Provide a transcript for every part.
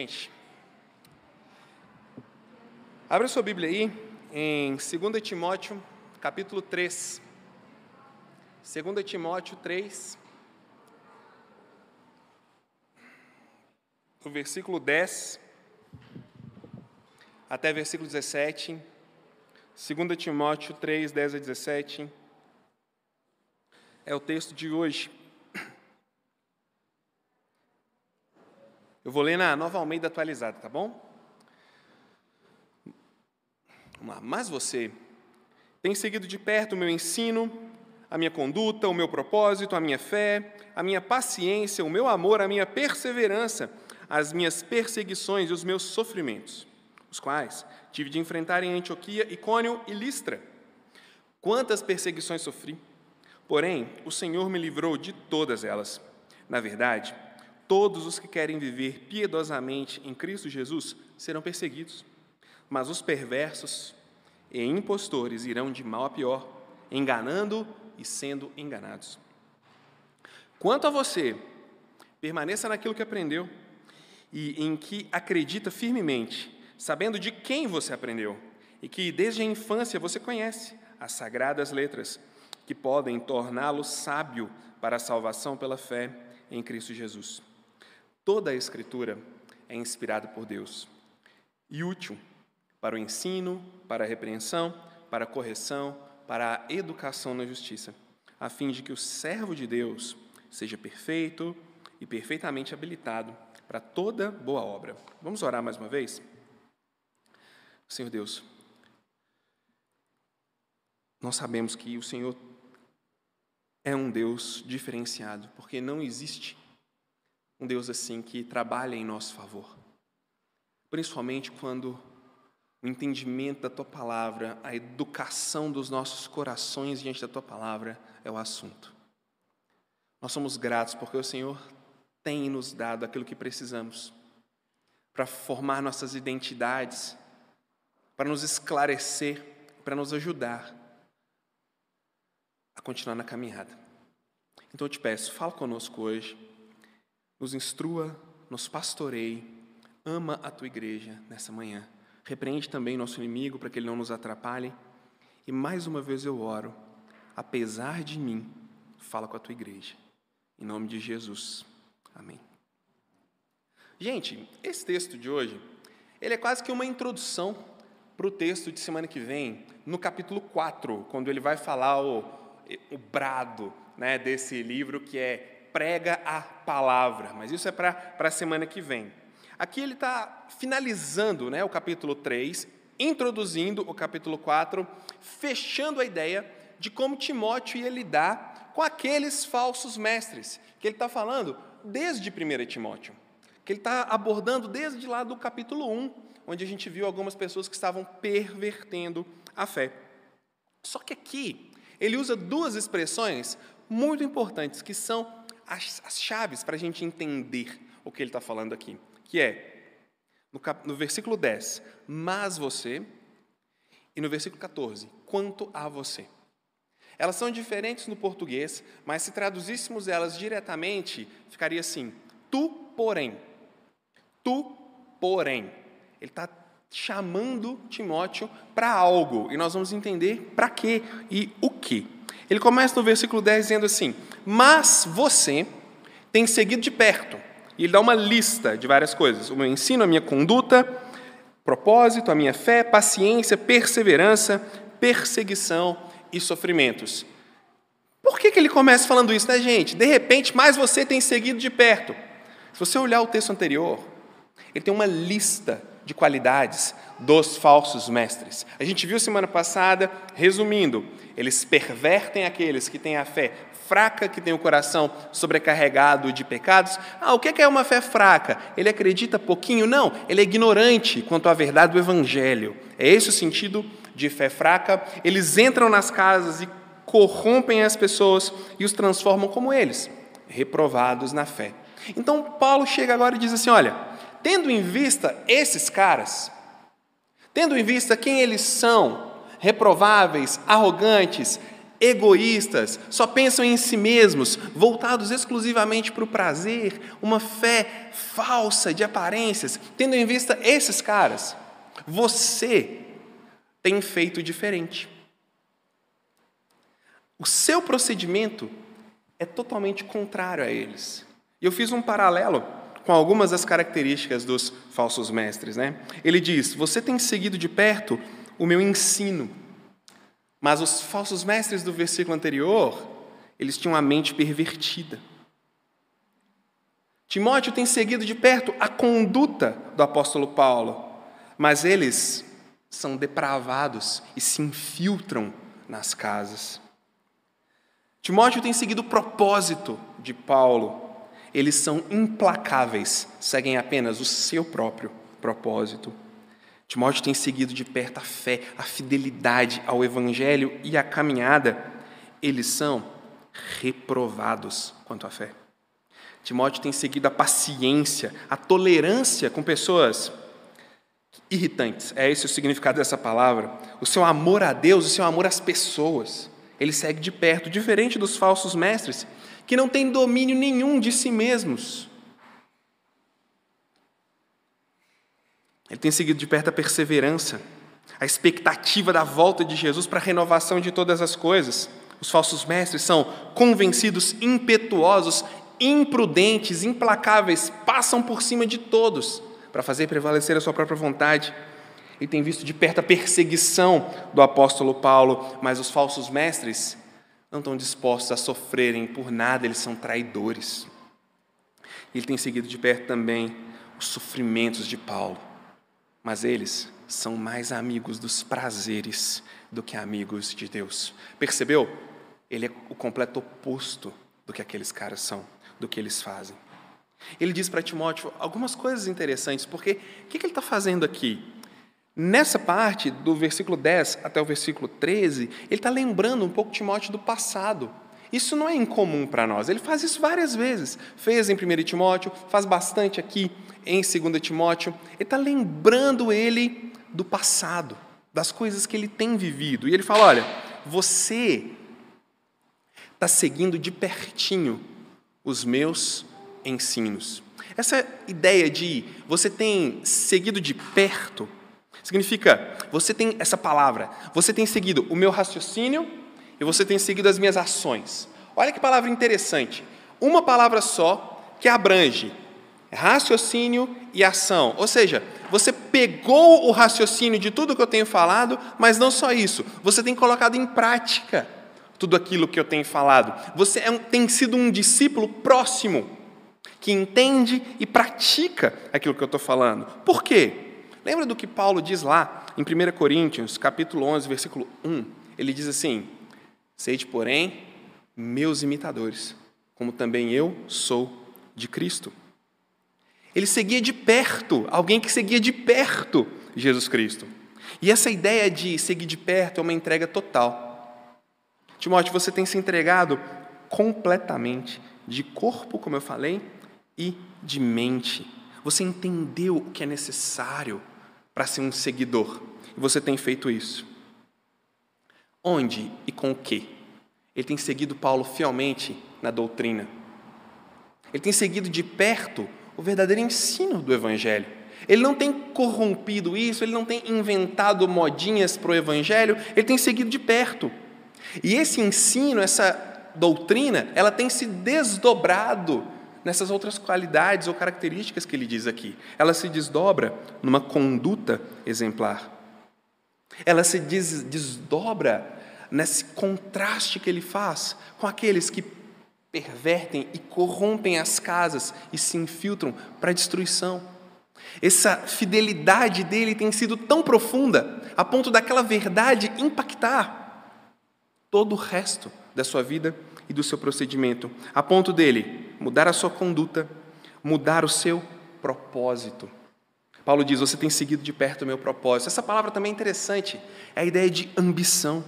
Gente. Abra sua Bíblia aí em 2 Timóteo, capítulo 3. 2 Timóteo 3, no versículo 10 até versículo 17. 2 Timóteo 3, 10 a 17. É o texto de hoje. Eu vou ler na nova Almeida atualizada, tá bom? Vamos lá. Mas você tem seguido de perto o meu ensino, a minha conduta, o meu propósito, a minha fé, a minha paciência, o meu amor, a minha perseverança, as minhas perseguições e os meus sofrimentos, os quais tive de enfrentar em Antioquia, Icônio e Listra. Quantas perseguições sofri! Porém, o Senhor me livrou de todas elas. Na verdade, Todos os que querem viver piedosamente em Cristo Jesus serão perseguidos, mas os perversos e impostores irão de mal a pior, enganando e sendo enganados. Quanto a você, permaneça naquilo que aprendeu e em que acredita firmemente, sabendo de quem você aprendeu e que desde a infância você conhece as sagradas letras que podem torná-lo sábio para a salvação pela fé em Cristo Jesus. Toda a Escritura é inspirada por Deus e útil para o ensino, para a repreensão, para a correção, para a educação na justiça, a fim de que o servo de Deus seja perfeito e perfeitamente habilitado para toda boa obra. Vamos orar mais uma vez? Senhor Deus, nós sabemos que o Senhor é um Deus diferenciado, porque não existe um Deus assim que trabalha em nosso favor. Principalmente quando o entendimento da tua palavra, a educação dos nossos corações diante da tua palavra é o assunto. Nós somos gratos porque o Senhor tem nos dado aquilo que precisamos para formar nossas identidades, para nos esclarecer, para nos ajudar a continuar na caminhada. Então eu te peço, fala conosco hoje nos instrua, nos pastoreie, ama a tua igreja nessa manhã. Repreende também nosso inimigo para que ele não nos atrapalhe. E mais uma vez eu oro, apesar de mim, fala com a tua igreja. Em nome de Jesus. Amém. Gente, esse texto de hoje, ele é quase que uma introdução para o texto de semana que vem, no capítulo 4, quando ele vai falar o, o brado né, desse livro que é prega a palavra, mas isso é para a semana que vem. Aqui ele está finalizando né, o capítulo 3, introduzindo o capítulo 4, fechando a ideia de como Timóteo ia lidar com aqueles falsos mestres, que ele está falando desde 1 Timóteo, que ele está abordando desde lá do capítulo 1, onde a gente viu algumas pessoas que estavam pervertendo a fé. Só que aqui ele usa duas expressões muito importantes, que são as, as chaves para a gente entender o que ele está falando aqui, que é, no, cap, no versículo 10, mas você, e no versículo 14, quanto a você. Elas são diferentes no português, mas se traduzíssemos elas diretamente, ficaria assim: tu, porém. Tu, porém. Ele está chamando Timóteo para algo, e nós vamos entender para quê e o que. Ele começa no versículo 10 dizendo assim: Mas você tem seguido de perto. E ele dá uma lista de várias coisas: o meu ensino, a minha conduta, propósito, a minha fé, paciência, perseverança, perseguição e sofrimentos. Por que, que ele começa falando isso, né, gente? De repente, mais você tem seguido de perto. Se você olhar o texto anterior, ele tem uma lista de qualidades dos falsos mestres. A gente viu semana passada, resumindo, eles pervertem aqueles que têm a fé fraca, que tem o coração sobrecarregado de pecados. Ah, o que é uma fé fraca? Ele acredita pouquinho? Não, ele é ignorante quanto à verdade do Evangelho. É esse o sentido de fé fraca. Eles entram nas casas e corrompem as pessoas e os transformam como eles, reprovados na fé. Então, Paulo chega agora e diz assim: olha, tendo em vista esses caras, tendo em vista quem eles são, reprováveis, arrogantes, egoístas, só pensam em si mesmos, voltados exclusivamente para o prazer, uma fé falsa de aparências, tendo em vista esses caras, você tem feito diferente. O seu procedimento é totalmente contrário a eles. E eu fiz um paralelo com algumas das características dos falsos mestres. Né? Ele diz: Você tem seguido de perto o meu ensino. Mas os falsos mestres do versículo anterior, eles tinham a mente pervertida. Timóteo tem seguido de perto a conduta do apóstolo Paulo, mas eles são depravados e se infiltram nas casas. Timóteo tem seguido o propósito de Paulo, eles são implacáveis, seguem apenas o seu próprio propósito. Timóteo tem seguido de perto a fé, a fidelidade ao Evangelho e a caminhada. Eles são reprovados quanto à fé. Timóteo tem seguido a paciência, a tolerância com pessoas irritantes. É esse o significado dessa palavra. O seu amor a Deus, o seu amor às pessoas. Ele segue de perto, diferente dos falsos mestres que não têm domínio nenhum de si mesmos. Ele tem seguido de perto a perseverança, a expectativa da volta de Jesus para a renovação de todas as coisas. Os falsos mestres são convencidos, impetuosos, imprudentes, implacáveis, passam por cima de todos para fazer prevalecer a sua própria vontade. Ele tem visto de perto a perseguição do apóstolo Paulo, mas os falsos mestres não estão dispostos a sofrerem por nada, eles são traidores. Ele tem seguido de perto também os sofrimentos de Paulo, mas eles são mais amigos dos prazeres do que amigos de Deus. Percebeu? Ele é o completo oposto do que aqueles caras são, do que eles fazem. Ele diz para Timóteo algumas coisas interessantes, porque o que ele está fazendo aqui? Nessa parte, do versículo 10 até o versículo 13, ele está lembrando um pouco Timóteo do passado. Isso não é incomum para nós, ele faz isso várias vezes. Fez em 1 Timóteo, faz bastante aqui em 2 Timóteo. Ele está lembrando ele do passado, das coisas que ele tem vivido. E ele fala: olha, você está seguindo de pertinho os meus ensinos. Essa ideia de você tem seguido de perto Significa, você tem essa palavra, você tem seguido o meu raciocínio e você tem seguido as minhas ações. Olha que palavra interessante. Uma palavra só que abrange raciocínio e ação. Ou seja, você pegou o raciocínio de tudo que eu tenho falado, mas não só isso, você tem colocado em prática tudo aquilo que eu tenho falado. Você é um, tem sido um discípulo próximo, que entende e pratica aquilo que eu estou falando. Por quê? Lembra do que Paulo diz lá em 1 Coríntios, capítulo 11, versículo 1? Ele diz assim: Sede, porém, meus imitadores, como também eu sou de Cristo. Ele seguia de perto, alguém que seguia de perto Jesus Cristo. E essa ideia de seguir de perto é uma entrega total. Timóteo, você tem se entregado completamente, de corpo, como eu falei, e de mente. Você entendeu o que é necessário para ser um seguidor. E você tem feito isso. Onde e com o quê? Ele tem seguido Paulo fielmente na doutrina. Ele tem seguido de perto o verdadeiro ensino do Evangelho. Ele não tem corrompido isso, ele não tem inventado modinhas para o Evangelho, ele tem seguido de perto. E esse ensino, essa doutrina, ela tem se desdobrado nessas outras qualidades ou características que ele diz aqui. Ela se desdobra numa conduta exemplar. Ela se des desdobra nesse contraste que ele faz com aqueles que pervertem e corrompem as casas e se infiltram para a destruição. Essa fidelidade dele tem sido tão profunda a ponto daquela verdade impactar todo o resto da sua vida e do seu procedimento, a ponto dele mudar a sua conduta, mudar o seu propósito. Paulo diz: Você tem seguido de perto o meu propósito. Essa palavra também é interessante, é a ideia de ambição.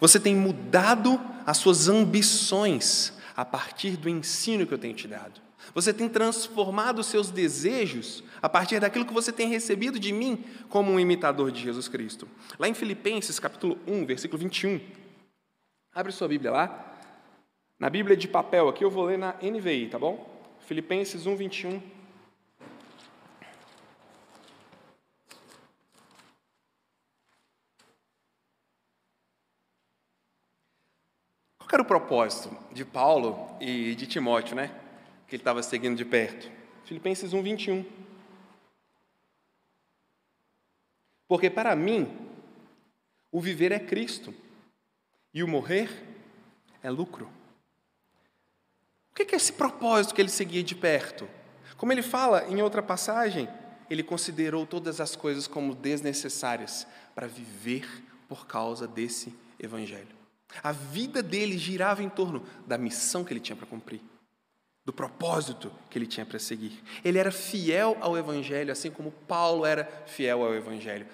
Você tem mudado as suas ambições a partir do ensino que eu tenho te dado. Você tem transformado os seus desejos a partir daquilo que você tem recebido de mim como um imitador de Jesus Cristo. Lá em Filipenses, capítulo 1, versículo 21, Abre sua Bíblia lá. Na Bíblia de papel aqui eu vou ler na NVI, tá bom? Filipenses 1, 21. Qual era o propósito de Paulo e de Timóteo, né? Que ele estava seguindo de perto. Filipenses 1, 21. Porque para mim, o viver é Cristo e o morrer é lucro. O que é esse propósito que ele seguia de perto? Como ele fala em outra passagem, ele considerou todas as coisas como desnecessárias para viver por causa desse evangelho. A vida dele girava em torno da missão que ele tinha para cumprir, do propósito que ele tinha para seguir. Ele era fiel ao Evangelho, assim como Paulo era fiel ao Evangelho.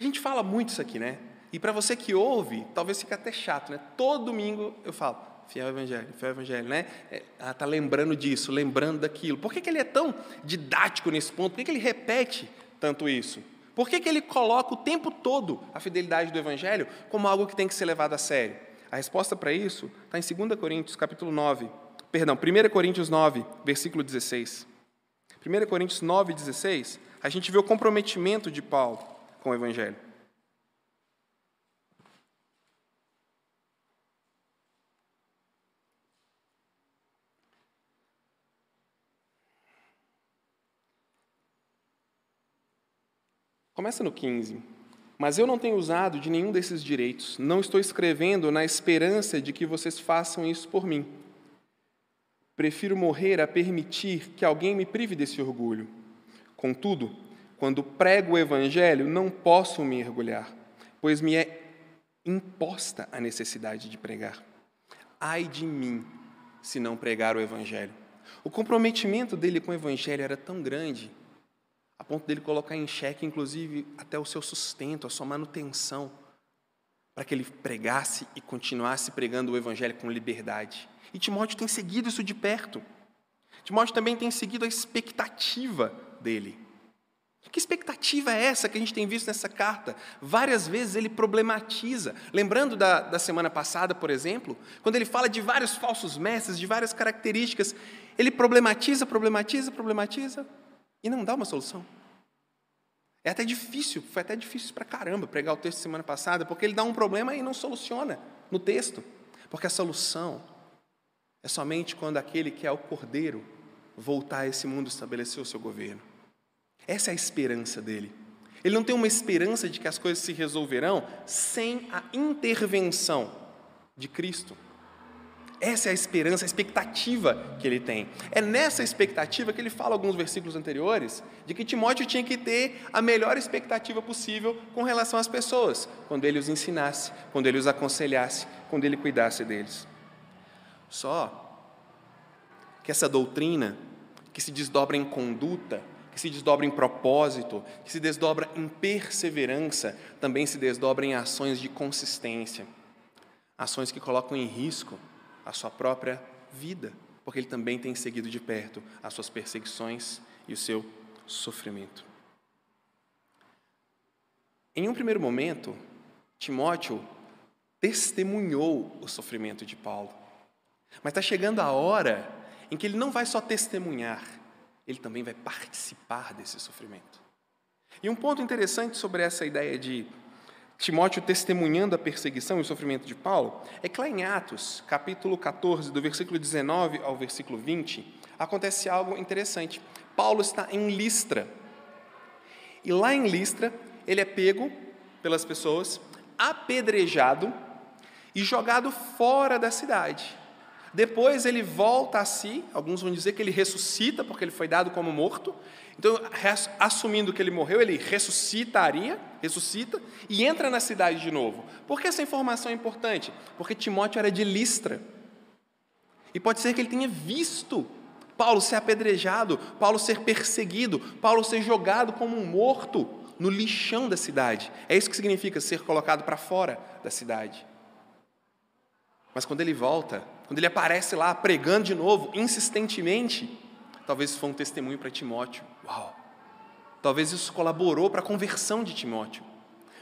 A gente fala muito isso aqui, né? E para você que ouve, talvez fique até chato, né? Todo domingo eu falo, fiel ao Evangelho, fiel ao Evangelho, né? É, ah, tá lembrando disso, lembrando daquilo. Por que, que ele é tão didático nesse ponto? Por que, que ele repete tanto isso? Por que, que ele coloca o tempo todo a fidelidade do Evangelho como algo que tem que ser levado a sério? A resposta para isso está em 2 Coríntios, capítulo 9. Perdão, 1 Coríntios 9, versículo 16. 1 Coríntios 9, 16, a gente vê o comprometimento de Paulo com o Evangelho. Começa no 15. Mas eu não tenho usado de nenhum desses direitos. Não estou escrevendo na esperança de que vocês façam isso por mim. Prefiro morrer a permitir que alguém me prive desse orgulho. Contudo, quando prego o Evangelho, não posso me orgulhar, pois me é imposta a necessidade de pregar. Ai de mim se não pregar o Evangelho. O comprometimento dele com o Evangelho era tão grande a ponto dele colocar em xeque, inclusive, até o seu sustento, a sua manutenção, para que ele pregasse e continuasse pregando o Evangelho com liberdade. E Timóteo tem seguido isso de perto. Timóteo também tem seguido a expectativa dele. Que expectativa é essa que a gente tem visto nessa carta? Várias vezes ele problematiza. Lembrando da, da semana passada, por exemplo, quando ele fala de vários falsos mestres, de várias características, ele problematiza, problematiza, problematiza, e não dá uma solução. É até difícil, foi até difícil para caramba pregar o texto semana passada, porque ele dá um problema e não soluciona no texto. Porque a solução é somente quando aquele que é o cordeiro voltar a esse mundo estabelecer o seu governo. Essa é a esperança dele. Ele não tem uma esperança de que as coisas se resolverão sem a intervenção de Cristo. Essa é a esperança, a expectativa que ele tem. É nessa expectativa que ele fala alguns versículos anteriores, de que Timóteo tinha que ter a melhor expectativa possível com relação às pessoas, quando ele os ensinasse, quando ele os aconselhasse, quando ele cuidasse deles. Só que essa doutrina, que se desdobra em conduta, que se desdobra em propósito, que se desdobra em perseverança, também se desdobra em ações de consistência, ações que colocam em risco a sua própria vida, porque ele também tem seguido de perto as suas perseguições e o seu sofrimento. Em um primeiro momento, Timóteo testemunhou o sofrimento de Paulo. Mas está chegando a hora em que ele não vai só testemunhar, ele também vai participar desse sofrimento. E um ponto interessante sobre essa ideia de Timóteo testemunhando a perseguição e o sofrimento de Paulo, é que lá em Atos, capítulo 14, do versículo 19 ao versículo 20, acontece algo interessante. Paulo está em Listra. E lá em Listra, ele é pego pelas pessoas, apedrejado e jogado fora da cidade. Depois ele volta a si, alguns vão dizer que ele ressuscita, porque ele foi dado como morto, então, assumindo que ele morreu, ele ressuscitaria, ressuscita e entra na cidade de novo. Por que essa informação é importante? Porque Timóteo era de Listra. E pode ser que ele tenha visto Paulo ser apedrejado, Paulo ser perseguido, Paulo ser jogado como um morto no lixão da cidade. É isso que significa ser colocado para fora da cidade. Mas quando ele volta, quando ele aparece lá pregando de novo, insistentemente, talvez isso foi um testemunho para Timóteo. Uau! Talvez isso colaborou para a conversão de Timóteo.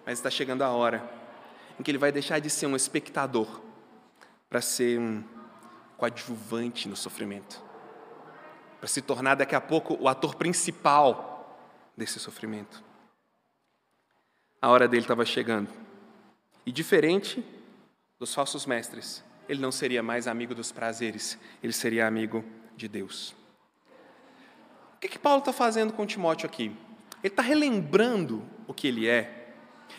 Mas está chegando a hora em que ele vai deixar de ser um espectador para ser um coadjuvante no sofrimento, para se tornar daqui a pouco o ator principal desse sofrimento. A hora dele estava chegando. E diferente dos falsos mestres, ele não seria mais amigo dos prazeres, ele seria amigo de Deus. O que, que Paulo está fazendo com Timóteo aqui? Ele está relembrando o que ele é,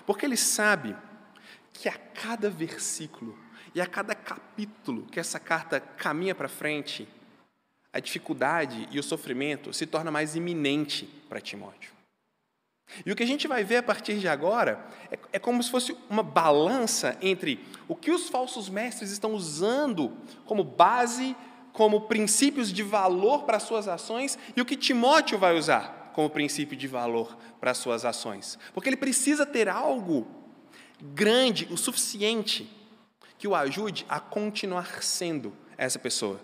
porque ele sabe que a cada versículo e a cada capítulo que essa carta caminha para frente, a dificuldade e o sofrimento se torna mais iminente para Timóteo. E o que a gente vai ver a partir de agora é, é, como se fosse uma balança entre o que os falsos mestres estão usando como base, como princípios de valor para as suas ações, e o que Timóteo vai usar como princípio de valor para as suas ações. Porque ele precisa ter algo grande, o suficiente, que o ajude a continuar sendo essa pessoa,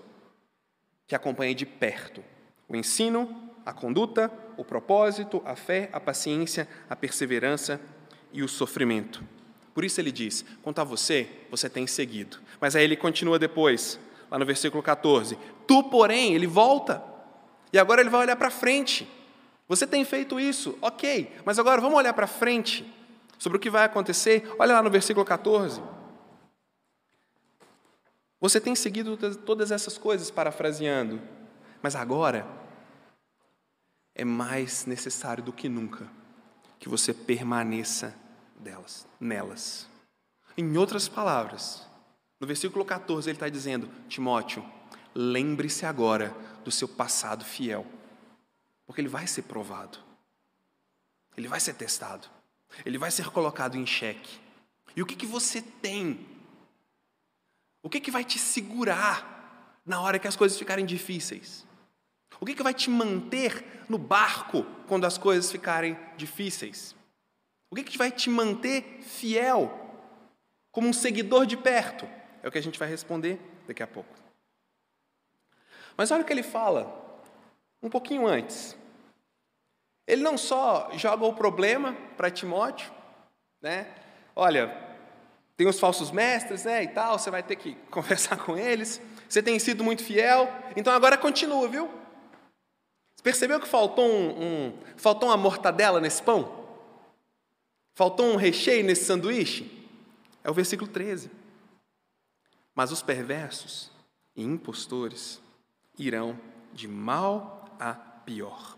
que acompanhe de perto o ensino, a conduta, o propósito, a fé, a paciência, a perseverança e o sofrimento. Por isso ele diz: quanto a você, você tem seguido. Mas aí ele continua depois, lá no versículo 14: Tu, porém, ele volta, e agora ele vai olhar para frente. Você tem feito isso, ok, mas agora vamos olhar para frente sobre o que vai acontecer. Olha lá no versículo 14. Você tem seguido todas essas coisas, parafraseando, mas agora é mais necessário do que nunca que você permaneça delas, nelas. Em outras palavras, no versículo 14 ele está dizendo: Timóteo, lembre-se agora do seu passado fiel, porque ele vai ser provado, ele vai ser testado, ele vai ser colocado em xeque. E o que, que você tem o que, que vai te segurar na hora que as coisas ficarem difíceis? O que, que vai te manter no barco quando as coisas ficarem difíceis? O que, que vai te manter fiel, como um seguidor de perto? É o que a gente vai responder daqui a pouco. Mas olha o que ele fala um pouquinho antes. Ele não só joga o problema para Timóteo, né? Olha, tem os falsos mestres, né, e tal, você vai ter que conversar com eles. Você tem sido muito fiel, então agora continua, viu? Percebeu que faltou um, um faltou uma mortadela nesse pão? Faltou um recheio nesse sanduíche? É o versículo 13. Mas os perversos e impostores irão de mal a pior.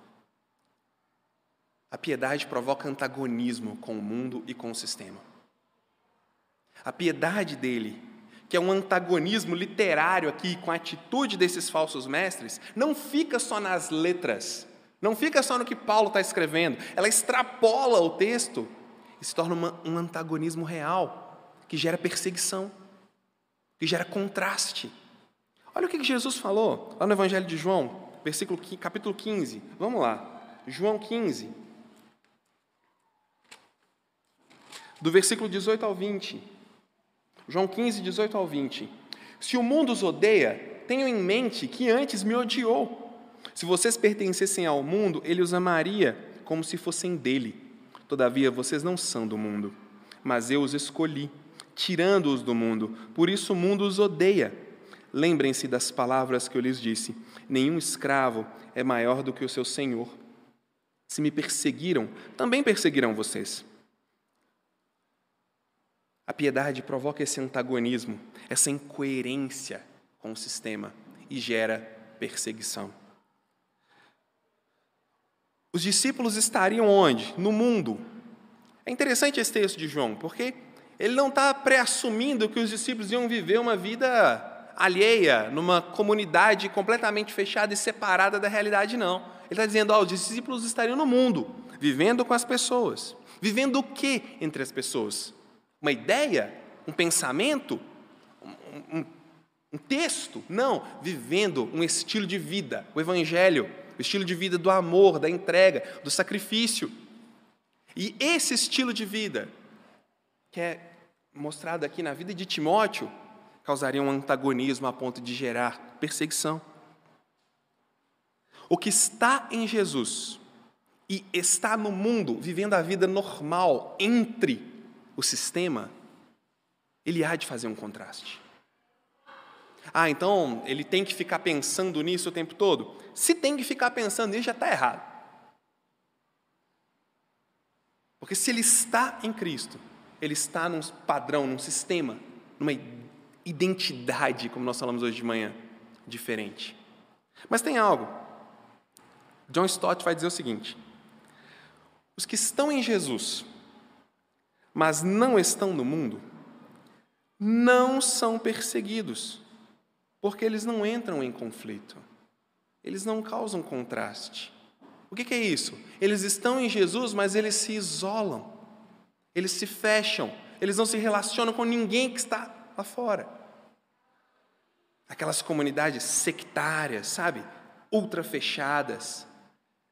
A piedade provoca antagonismo com o mundo e com o sistema. A piedade dele, que é um antagonismo literário aqui com a atitude desses falsos mestres, não fica só nas letras, não fica só no que Paulo está escrevendo, ela extrapola o texto e se torna uma, um antagonismo real, que gera perseguição, que gera contraste. Olha o que Jesus falou lá no Evangelho de João, versículo, capítulo 15. Vamos lá. João 15. Do versículo 18 ao 20. João 15, 18 ao 20. Se o mundo os odeia, tenham em mente que antes me odiou. Se vocês pertencessem ao mundo, ele os amaria como se fossem dele. Todavia, vocês não são do mundo, mas eu os escolhi, tirando-os do mundo. Por isso o mundo os odeia. Lembrem-se das palavras que eu lhes disse: nenhum escravo é maior do que o seu senhor. Se me perseguiram, também perseguirão vocês. A piedade provoca esse antagonismo, essa incoerência com o sistema e gera perseguição. Os discípulos estariam onde? No mundo. É interessante esse texto de João, porque ele não está preassumindo que os discípulos iam viver uma vida alheia, numa comunidade completamente fechada e separada da realidade, não. Ele está dizendo, ó, os discípulos estariam no mundo, vivendo com as pessoas. Vivendo o que entre as pessoas? Uma ideia, um pensamento, um, um, um texto. Não, vivendo um estilo de vida, o Evangelho, o estilo de vida do amor, da entrega, do sacrifício. E esse estilo de vida, que é mostrado aqui na vida de Timóteo, causaria um antagonismo a ponto de gerar perseguição. O que está em Jesus e está no mundo, vivendo a vida normal entre o sistema, ele há de fazer um contraste. Ah, então ele tem que ficar pensando nisso o tempo todo? Se tem que ficar pensando nisso, já está errado. Porque se ele está em Cristo, ele está num padrão, num sistema, numa identidade, como nós falamos hoje de manhã, diferente. Mas tem algo. John Stott vai dizer o seguinte: os que estão em Jesus, mas não estão no mundo, não são perseguidos, porque eles não entram em conflito, eles não causam contraste. O que é isso? Eles estão em Jesus, mas eles se isolam, eles se fecham, eles não se relacionam com ninguém que está lá fora. Aquelas comunidades sectárias, sabe? Ultra fechadas,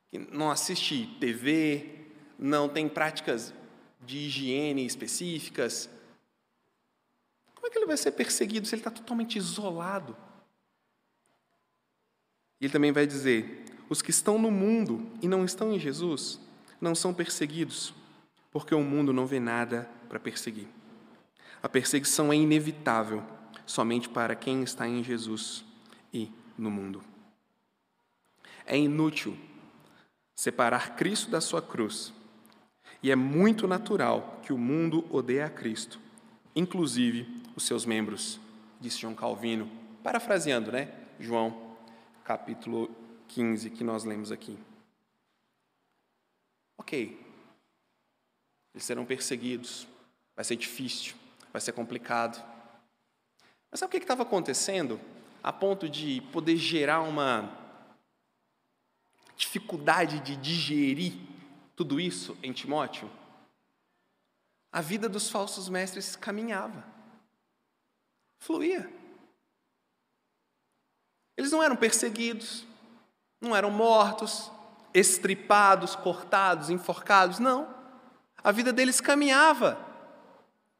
que não assiste TV, não tem práticas de higiene específicas. Como é que ele vai ser perseguido se ele está totalmente isolado? E ele também vai dizer: os que estão no mundo e não estão em Jesus não são perseguidos, porque o mundo não vê nada para perseguir. A perseguição é inevitável somente para quem está em Jesus e no mundo. É inútil separar Cristo da sua cruz, e é muito natural que o mundo odeie a Cristo, inclusive os seus membros, disse João Calvino, parafraseando, né? João, capítulo 15 que nós lemos aqui. Ok, eles serão perseguidos, vai ser difícil, vai ser complicado. Mas sabe o que estava acontecendo a ponto de poder gerar uma dificuldade de digerir tudo isso em Timóteo? A vida dos falsos mestres caminhava, fluía. Eles não eram perseguidos, não eram mortos, estripados, cortados, enforcados, não. A vida deles caminhava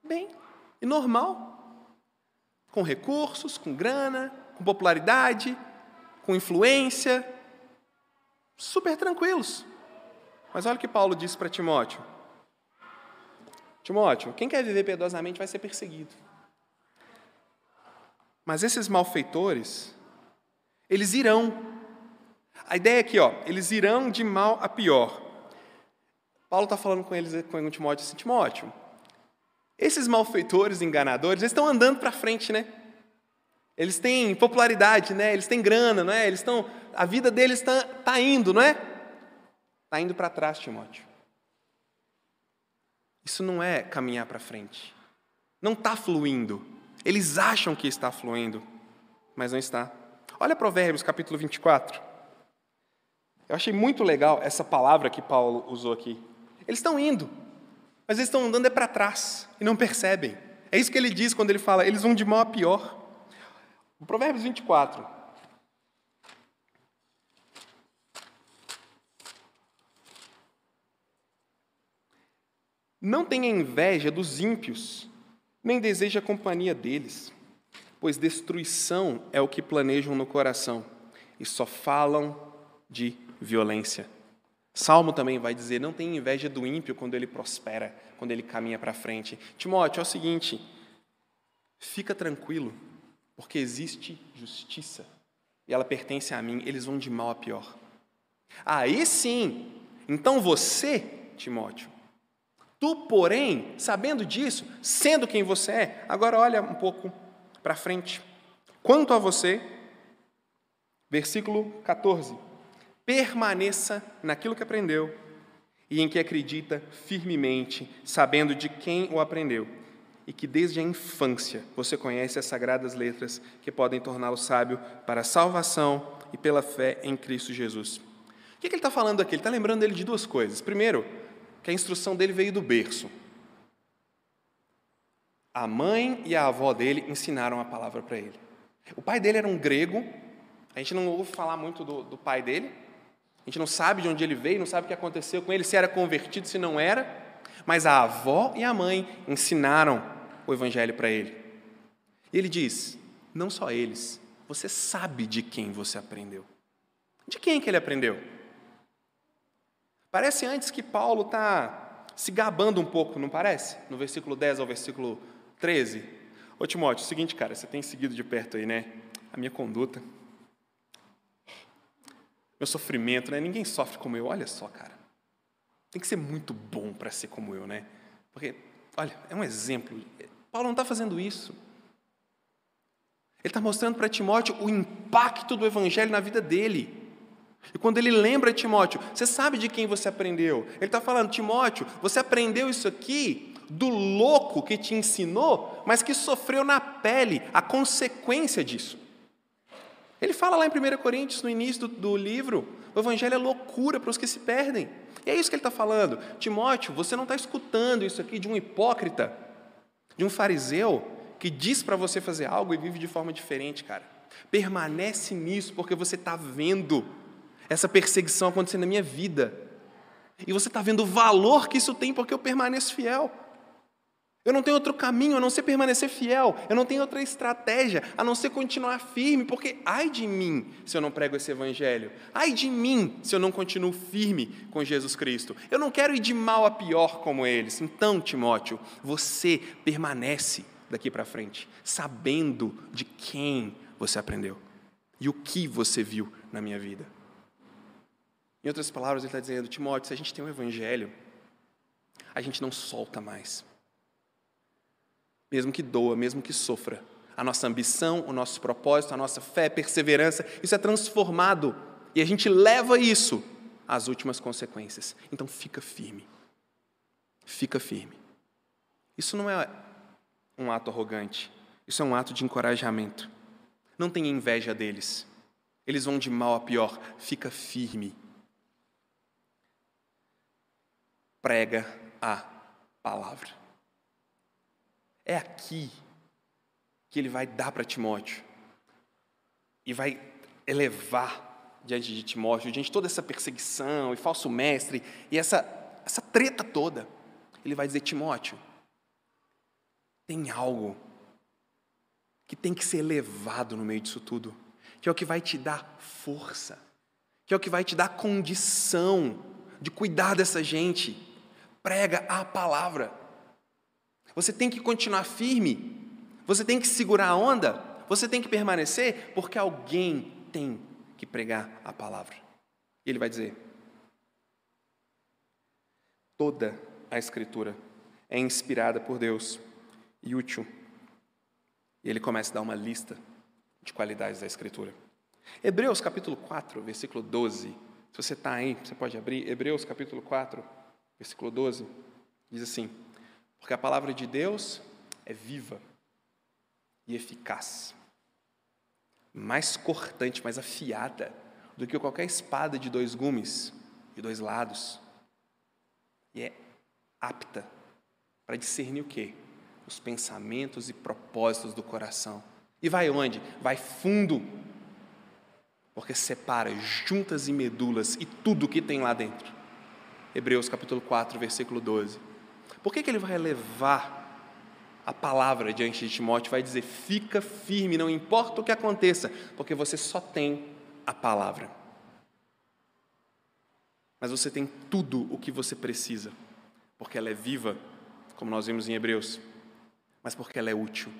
bem e normal, com recursos, com grana, com popularidade, com influência, super tranquilos. Mas olha o que Paulo disse para Timóteo: Timóteo, quem quer viver piedosamente vai ser perseguido. Mas esses malfeitores, eles irão a ideia é aqui, ó, eles irão de mal a pior. Paulo está falando com eles, com Timóteo assim, Timóteo, esses malfeitores, enganadores, eles estão andando para frente, né? Eles têm popularidade, né? Eles têm grana, não é? Eles estão, a vida deles está tá indo, não é? Está indo para trás, Timóteo. Isso não é caminhar para frente. Não está fluindo. Eles acham que está fluindo, mas não está. Olha Provérbios capítulo 24. Eu achei muito legal essa palavra que Paulo usou aqui. Eles estão indo, mas eles estão andando é para trás e não percebem. É isso que ele diz quando ele fala, eles vão de mal a pior. O Provérbios 24. Não tenha inveja dos ímpios, nem deseje a companhia deles, pois destruição é o que planejam no coração, e só falam de violência. Salmo também vai dizer: não tenha inveja do ímpio quando ele prospera, quando ele caminha para frente. Timóteo, é o seguinte: fica tranquilo, porque existe justiça e ela pertence a mim, eles vão de mal a pior. Aí sim, então você, Timóteo, tu, porém, sabendo disso, sendo quem você é, agora olha um pouco para frente. Quanto a você, versículo 14 permaneça naquilo que aprendeu e em que acredita firmemente, sabendo de quem o aprendeu, e que desde a infância você conhece as sagradas letras que podem torná-lo sábio para a salvação e pela fé em Cristo Jesus. O que ele está falando aqui? Ele está lembrando ele de duas coisas. Primeiro, que a instrução dele veio do berço. A mãe e a avó dele ensinaram a palavra para ele. O pai dele era um grego, a gente não ouve falar muito do, do pai dele, a gente não sabe de onde ele veio, não sabe o que aconteceu com ele, se era convertido, se não era. Mas a avó e a mãe ensinaram o evangelho para ele. E ele diz: não só eles, você sabe de quem você aprendeu. De quem que ele aprendeu? Parece antes que Paulo está se gabando um pouco, não parece? No versículo 10 ao versículo 13. Ô Timóteo, seguinte, cara, você tem seguido de perto aí, né? a minha conduta, meu sofrimento, né? Ninguém sofre como eu. Olha só, cara. Tem que ser muito bom para ser como eu, né? Porque, olha, é um exemplo. Paulo não está fazendo isso. Ele está mostrando para Timóteo o impacto do Evangelho na vida dele. E quando ele lembra Timóteo, você sabe de quem você aprendeu? Ele está falando, Timóteo, você aprendeu isso aqui do louco que te ensinou, mas que sofreu na pele a consequência disso. Ele fala lá em 1 Coríntios, no início do, do livro, o Evangelho é loucura para os que se perdem. E é isso que ele está falando. Timóteo, você não está escutando isso aqui de um hipócrita, de um fariseu que diz para você fazer algo e vive de forma diferente, cara. Permanece nisso porque você está vendo essa perseguição acontecendo na minha vida. E você está vendo o valor que isso tem porque eu permaneço fiel. Eu não tenho outro caminho a não ser permanecer fiel. Eu não tenho outra estratégia a não ser continuar firme, porque ai de mim se eu não prego esse evangelho. Ai de mim se eu não continuo firme com Jesus Cristo. Eu não quero ir de mal a pior como eles. Então, Timóteo, você permanece daqui para frente, sabendo de quem você aprendeu e o que você viu na minha vida. Em outras palavras, ele está dizendo, Timóteo, se a gente tem um evangelho, a gente não solta mais mesmo que doa, mesmo que sofra. A nossa ambição, o nosso propósito, a nossa fé, perseverança, isso é transformado e a gente leva isso às últimas consequências. Então fica firme. Fica firme. Isso não é um ato arrogante, isso é um ato de encorajamento. Não tenha inveja deles. Eles vão de mal a pior. Fica firme. Prega a palavra. É aqui que ele vai dar para Timóteo e vai elevar diante de Timóteo, diante de toda essa perseguição e falso mestre e essa, essa treta toda. Ele vai dizer: Timóteo, tem algo que tem que ser elevado no meio disso tudo, que é o que vai te dar força, que é o que vai te dar condição de cuidar dessa gente. Prega a palavra. Você tem que continuar firme, você tem que segurar a onda, você tem que permanecer, porque alguém tem que pregar a palavra. E ele vai dizer: toda a Escritura é inspirada por Deus e útil. E ele começa a dar uma lista de qualidades da Escritura. Hebreus capítulo 4, versículo 12. Se você está aí, você pode abrir. Hebreus capítulo 4, versículo 12. Diz assim: porque a palavra de Deus é viva e eficaz, mais cortante, mais afiada do que qualquer espada de dois gumes e dois lados. E é apta para discernir o quê? Os pensamentos e propósitos do coração. E vai onde? Vai fundo. Porque separa juntas e medulas e tudo que tem lá dentro. Hebreus capítulo 4, versículo 12. Por que, que ele vai levar a palavra diante de Timóteo? Vai dizer: fica firme, não importa o que aconteça, porque você só tem a palavra. Mas você tem tudo o que você precisa, porque ela é viva, como nós vimos em Hebreus, mas porque ela é útil.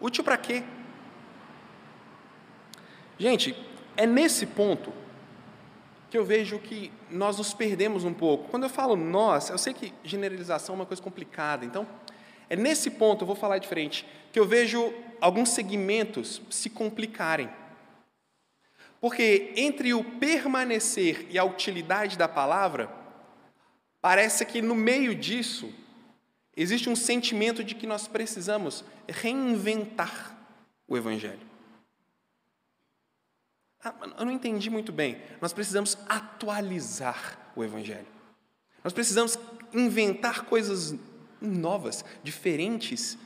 Útil para quê? Gente, é nesse ponto que eu vejo que nós nos perdemos um pouco. Quando eu falo nós, eu sei que generalização é uma coisa complicada, então é nesse ponto, eu vou falar diferente, que eu vejo alguns segmentos se complicarem. Porque entre o permanecer e a utilidade da palavra, parece que no meio disso existe um sentimento de que nós precisamos reinventar o Evangelho. Ah, eu não entendi muito bem. Nós precisamos atualizar o Evangelho. Nós precisamos inventar coisas novas, diferentes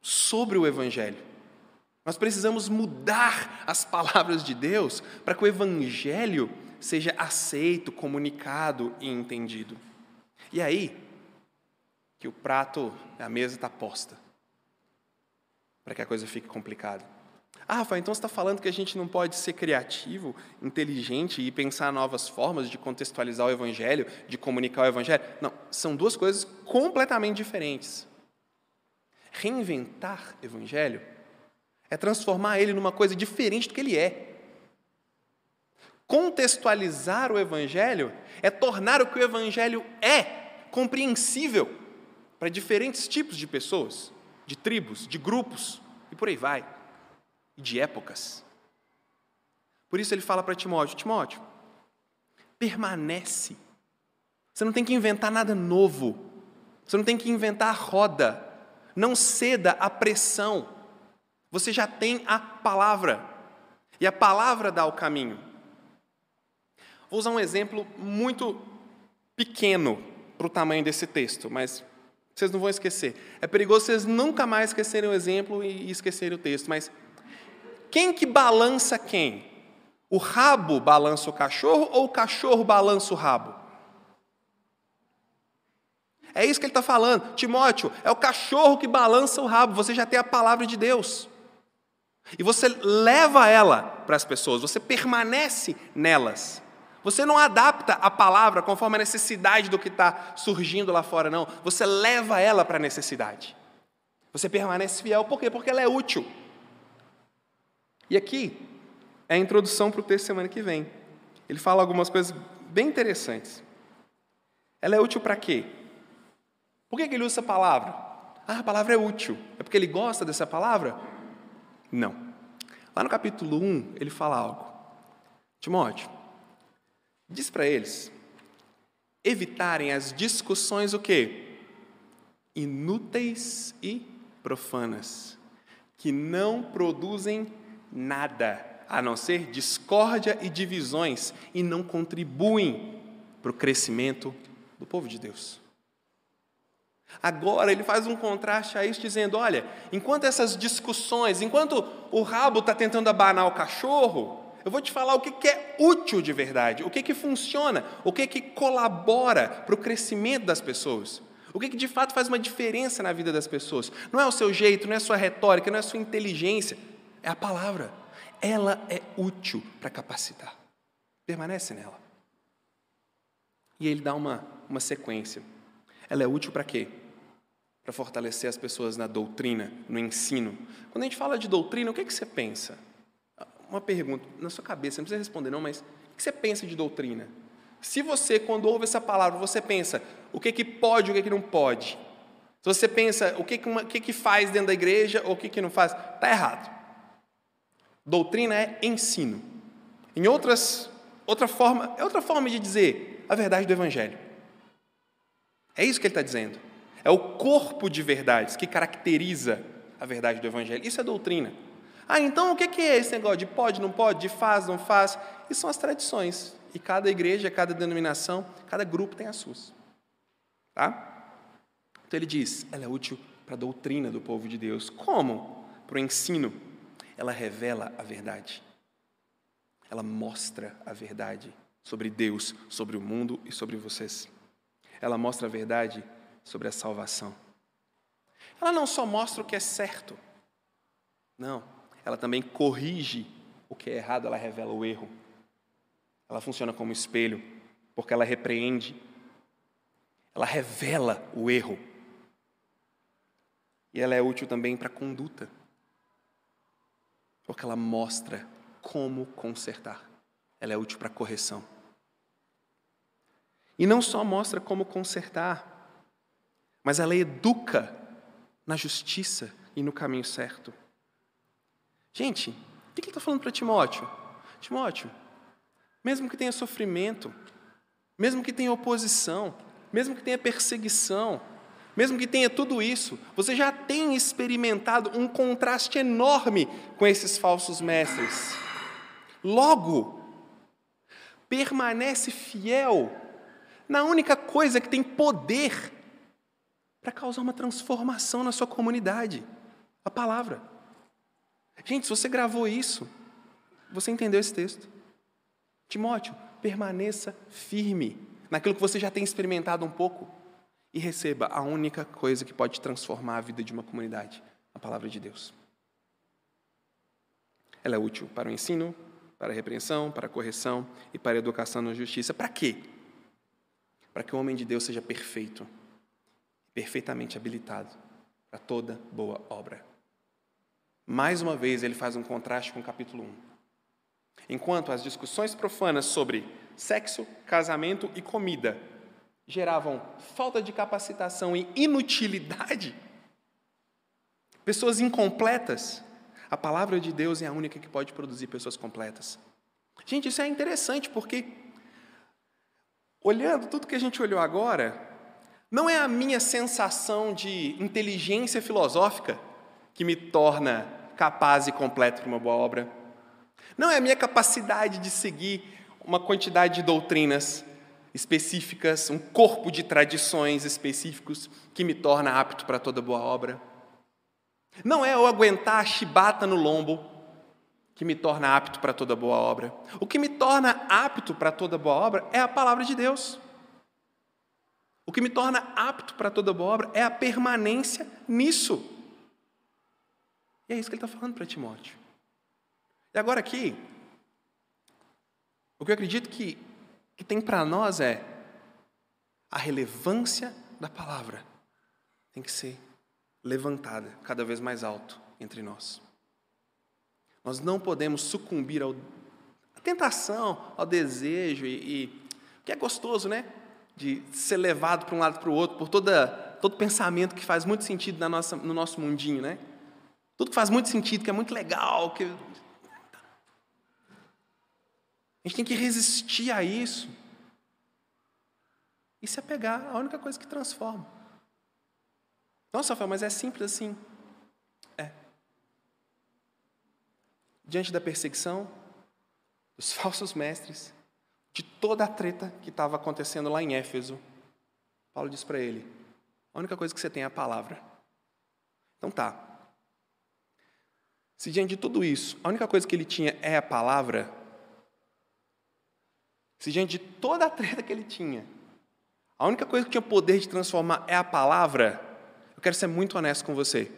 sobre o Evangelho. Nós precisamos mudar as palavras de Deus para que o Evangelho seja aceito, comunicado e entendido. E aí, que o prato, a mesa está posta, para que a coisa fique complicada. Ah, Rafael, então você está falando que a gente não pode ser criativo, inteligente e pensar novas formas de contextualizar o Evangelho, de comunicar o Evangelho? Não, são duas coisas completamente diferentes. Reinventar Evangelho é transformar ele numa coisa diferente do que ele é. Contextualizar o Evangelho é tornar o que o Evangelho é compreensível para diferentes tipos de pessoas, de tribos, de grupos e por aí vai, e de épocas. Por isso ele fala para Timóteo: Timóteo, permanece. Você não tem que inventar nada novo. Você não tem que inventar a roda. Não ceda à pressão. Você já tem a palavra. E a palavra dá o caminho. Vou usar um exemplo muito pequeno para o tamanho desse texto, mas vocês não vão esquecer. É perigoso vocês nunca mais esquecerem o exemplo e esquecerem o texto, mas quem que balança quem? O rabo balança o cachorro ou o cachorro balança o rabo? É isso que ele está falando. Timóteo, é o cachorro que balança o rabo, você já tem a palavra de Deus. E você leva ela para as pessoas, você permanece nelas. Você não adapta a palavra conforme a necessidade do que está surgindo lá fora, não. Você leva ela para a necessidade. Você permanece fiel, por quê? Porque ela é útil. E aqui é a introdução para o texto semana que vem. Ele fala algumas coisas bem interessantes. Ela é útil para quê? Por que ele usa essa palavra? Ah, a palavra é útil. É porque ele gosta dessa palavra? Não. Lá no capítulo 1, ele fala algo. Timóteo, Diz para eles evitarem as discussões o quê? Inúteis e profanas, que não produzem nada a não ser discórdia e divisões e não contribuem para o crescimento do povo de Deus. Agora ele faz um contraste a isso, dizendo: olha, enquanto essas discussões, enquanto o rabo está tentando abanar o cachorro, eu vou te falar o que é útil de verdade, o que, que funciona, o que, que colabora para o crescimento das pessoas. O que, que de fato faz uma diferença na vida das pessoas. Não é o seu jeito, não é a sua retórica, não é a sua inteligência, é a palavra. Ela é útil para capacitar. Permanece nela. E ele dá uma, uma sequência. Ela é útil para quê? Para fortalecer as pessoas na doutrina, no ensino. Quando a gente fala de doutrina, o que, que você pensa? uma pergunta na sua cabeça, não precisa responder não, mas o que você pensa de doutrina? Se você, quando ouve essa palavra, você pensa o que, que pode e o que, que não pode. Se você pensa o que, que, uma, o que, que faz dentro da igreja ou o que, que não faz, está errado. Doutrina é ensino. Em outras, outra forma, é outra forma de dizer a verdade do Evangelho. É isso que ele está dizendo. É o corpo de verdades que caracteriza a verdade do Evangelho. Isso é doutrina. Ah, então o que é esse negócio de pode, não pode, de faz, não faz? Isso são as tradições. E cada igreja, cada denominação, cada grupo tem as suas. Tá? Então ele diz, ela é útil para a doutrina do povo de Deus. Como? Para o ensino. Ela revela a verdade. Ela mostra a verdade sobre Deus, sobre o mundo e sobre vocês. Ela mostra a verdade sobre a salvação. Ela não só mostra o que é certo. Não ela também corrige o que é errado, ela revela o erro. Ela funciona como espelho, porque ela repreende, ela revela o erro. E ela é útil também para a conduta, porque ela mostra como consertar. Ela é útil para correção. E não só mostra como consertar, mas ela educa na justiça e no caminho certo. Gente, o que ele está falando para Timóteo? Timóteo, mesmo que tenha sofrimento, mesmo que tenha oposição, mesmo que tenha perseguição, mesmo que tenha tudo isso, você já tem experimentado um contraste enorme com esses falsos mestres. Logo, permanece fiel na única coisa que tem poder para causar uma transformação na sua comunidade a palavra. Gente, se você gravou isso, você entendeu esse texto. Timóteo, permaneça firme naquilo que você já tem experimentado um pouco e receba a única coisa que pode transformar a vida de uma comunidade, a palavra de Deus. Ela é útil para o ensino, para a repreensão, para a correção e para a educação na justiça. Para quê? Para que o homem de Deus seja perfeito, perfeitamente habilitado para toda boa obra. mais uma vez ele faz um contraste com o capítulo 1. Enquanto as discussões profanas sobre sexo, casamento e comida geravam falta de capacitação e inutilidade, pessoas incompletas, a palavra de Deus é a única que pode produzir pessoas completas. Gente, isso é interessante porque, olhando tudo que a gente olhou agora, não é a minha sensação de inteligência filosófica que me torna capaz e completo para uma boa obra. Não é a minha capacidade de seguir uma quantidade de doutrinas específicas, um corpo de tradições específicos que me torna apto para toda boa obra. Não é eu aguentar a chibata no lombo que me torna apto para toda boa obra. O que me torna apto para toda boa obra é a palavra de Deus. O que me torna apto para toda boa obra é a permanência nisso. E é isso que ele está falando para Timóteo. E agora aqui, o que eu acredito que, que tem para nós é a relevância da palavra tem que ser levantada cada vez mais alto entre nós. Nós não podemos sucumbir à tentação, ao desejo e, e que é gostoso, né? De ser levado para um lado para o outro por toda, todo pensamento que faz muito sentido na nossa, no nosso mundinho, né? Tudo que faz muito sentido, que é muito legal, que a gente tem que resistir a isso e se apegar à única coisa que transforma. Nossa, Rafael, mas é simples assim. É. Diante da perseguição, dos falsos mestres, de toda a treta que estava acontecendo lá em Éfeso, Paulo diz para ele: a única coisa que você tem é a palavra. Então tá. Se diante de tudo isso, a única coisa que ele tinha é a palavra, se diante de toda a treta que ele tinha, a única coisa que tinha poder de transformar é a palavra, eu quero ser muito honesto com você.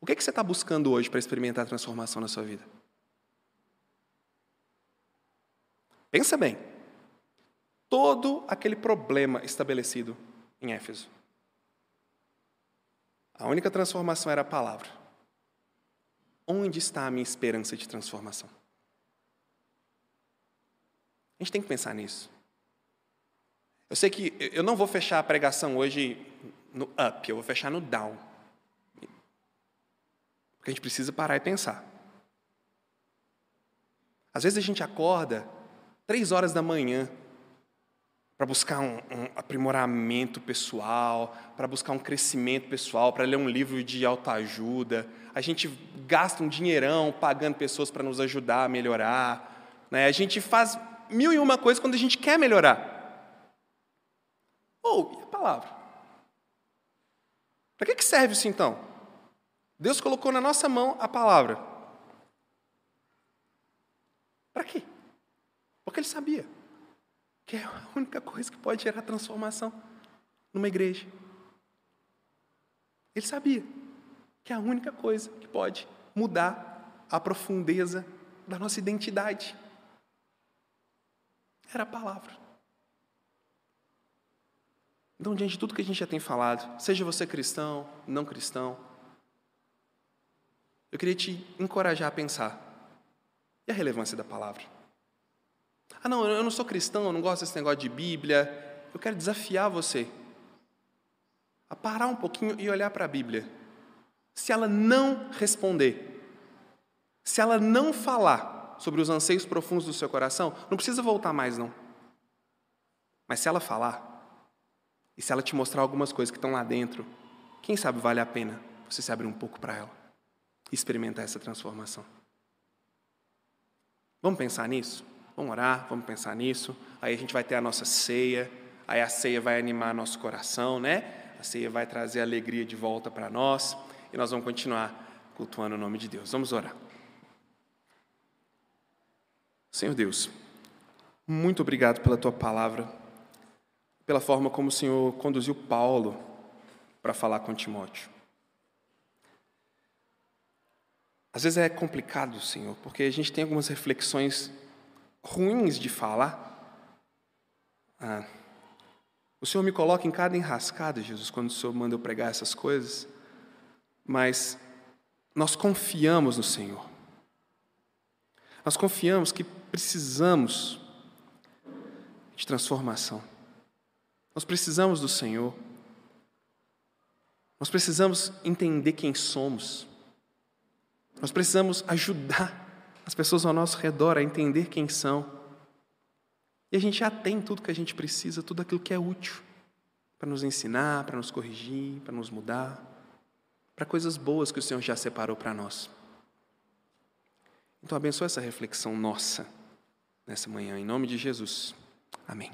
O que, é que você está buscando hoje para experimentar a transformação na sua vida? Pensa bem. Todo aquele problema estabelecido em Éfeso. A única transformação era a palavra. Onde está a minha esperança de transformação? A gente tem que pensar nisso. Eu sei que eu não vou fechar a pregação hoje no up, eu vou fechar no down. Porque a gente precisa parar e pensar. Às vezes a gente acorda três horas da manhã para buscar um, um, aprimoramento pessoal, para buscar um crescimento pessoal, para ler um livro de autoajuda. A gente gasta um dinheirão pagando pessoas para nos ajudar a melhorar. Né? A gente faz mil e uma coisas quando a gente quer melhorar. Ou, oh, e a palavra? Para que, que serve isso então? Deus colocou na nossa mão a palavra. Para quê? Porque Ele sabia que é a única coisa que pode gerar transformação numa igreja. Ele sabia que é a única coisa que pode mudar a profundeza da nossa identidade. Era a palavra. Então, diante de tudo que a gente já tem falado, seja você cristão, não cristão, eu queria te encorajar a pensar. E a relevância da palavra? Ah, não, eu não sou cristão, eu não gosto desse negócio de Bíblia. Eu quero desafiar você a parar um pouquinho e olhar para a Bíblia. Se ela não responder, se ela não falar, sobre os anseios profundos do seu coração, não precisa voltar mais, não. Mas se ela falar, e se ela te mostrar algumas coisas que estão lá dentro, quem sabe vale a pena você se abrir um pouco para ela e experimentar essa transformação. Vamos pensar nisso? Vamos orar, vamos pensar nisso. Aí a gente vai ter a nossa ceia, aí a ceia vai animar nosso coração, né? A ceia vai trazer alegria de volta para nós e nós vamos continuar cultuando o nome de Deus. Vamos orar. Senhor Deus, muito obrigado pela tua palavra, pela forma como o Senhor conduziu Paulo para falar com Timóteo. Às vezes é complicado, Senhor, porque a gente tem algumas reflexões ruins de falar. Ah, o Senhor me coloca em cada enrascada, Jesus, quando o Senhor manda eu pregar essas coisas, mas nós confiamos no Senhor. Nós confiamos que precisamos de transformação. Nós precisamos do Senhor. Nós precisamos entender quem somos. Nós precisamos ajudar as pessoas ao nosso redor a entender quem são. E a gente já tem tudo que a gente precisa, tudo aquilo que é útil para nos ensinar, para nos corrigir, para nos mudar, para coisas boas que o Senhor já separou para nós. Então abençoa essa reflexão nossa nessa manhã, em nome de Jesus. Amém.